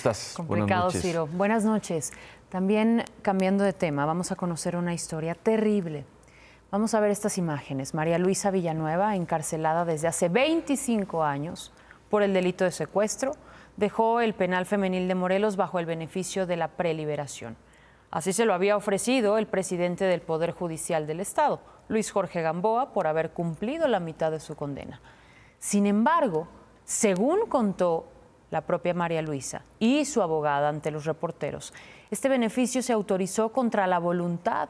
estás? Complicado, Buenas. Ciro. Buenas noches. También cambiando de tema, vamos a conocer una historia terrible. Vamos a ver estas imágenes. María Luisa Villanueva, encarcelada desde hace 25 años por el delito de secuestro, dejó el penal femenil de Morelos bajo el beneficio de la preliberación. Así se lo había ofrecido el presidente del Poder Judicial del Estado, Luis Jorge Gamboa, por haber cumplido la mitad de su condena. Sin embargo, según contó la propia María Luisa y su abogada ante los reporteros, este beneficio se autorizó contra la voluntad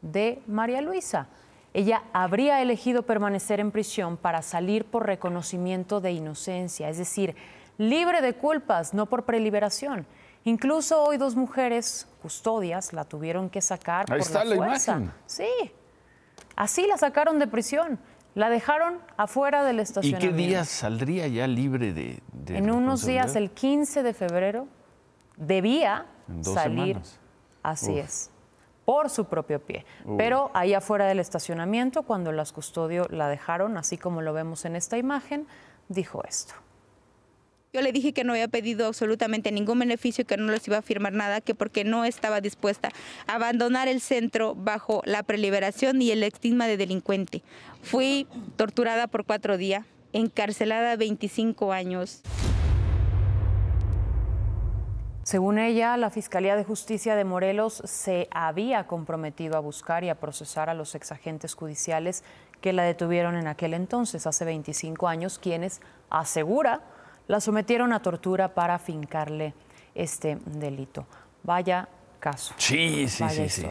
de María Luisa. Ella habría elegido permanecer en prisión para salir por reconocimiento de inocencia, es decir, libre de culpas, no por preliberación. Incluso hoy dos mujeres custodias la tuvieron que sacar Ahí por está la fuerza. imagen. Sí, así la sacaron de prisión. La dejaron afuera del ¿Y estacionamiento. qué día saldría ya libre de, de En unos días, el 15 de febrero, debía salir. semanas. Así Uf. es. Por su propio pie. Pero ahí afuera del estacionamiento, cuando las custodio la dejaron, así como lo vemos en esta imagen, dijo esto. Yo le dije que no había pedido absolutamente ningún beneficio, que no les iba a firmar nada, que porque no estaba dispuesta a abandonar el centro bajo la preliberación y el estigma de delincuente. Fui torturada por cuatro días, encarcelada 25 años. Según ella, la Fiscalía de Justicia de Morelos se había comprometido a buscar y a procesar a los exagentes judiciales que la detuvieron en aquel entonces, hace 25 años, quienes, asegura, la sometieron a tortura para fincarle este delito. Vaya caso. Sí, sí, Vaya sí, sí.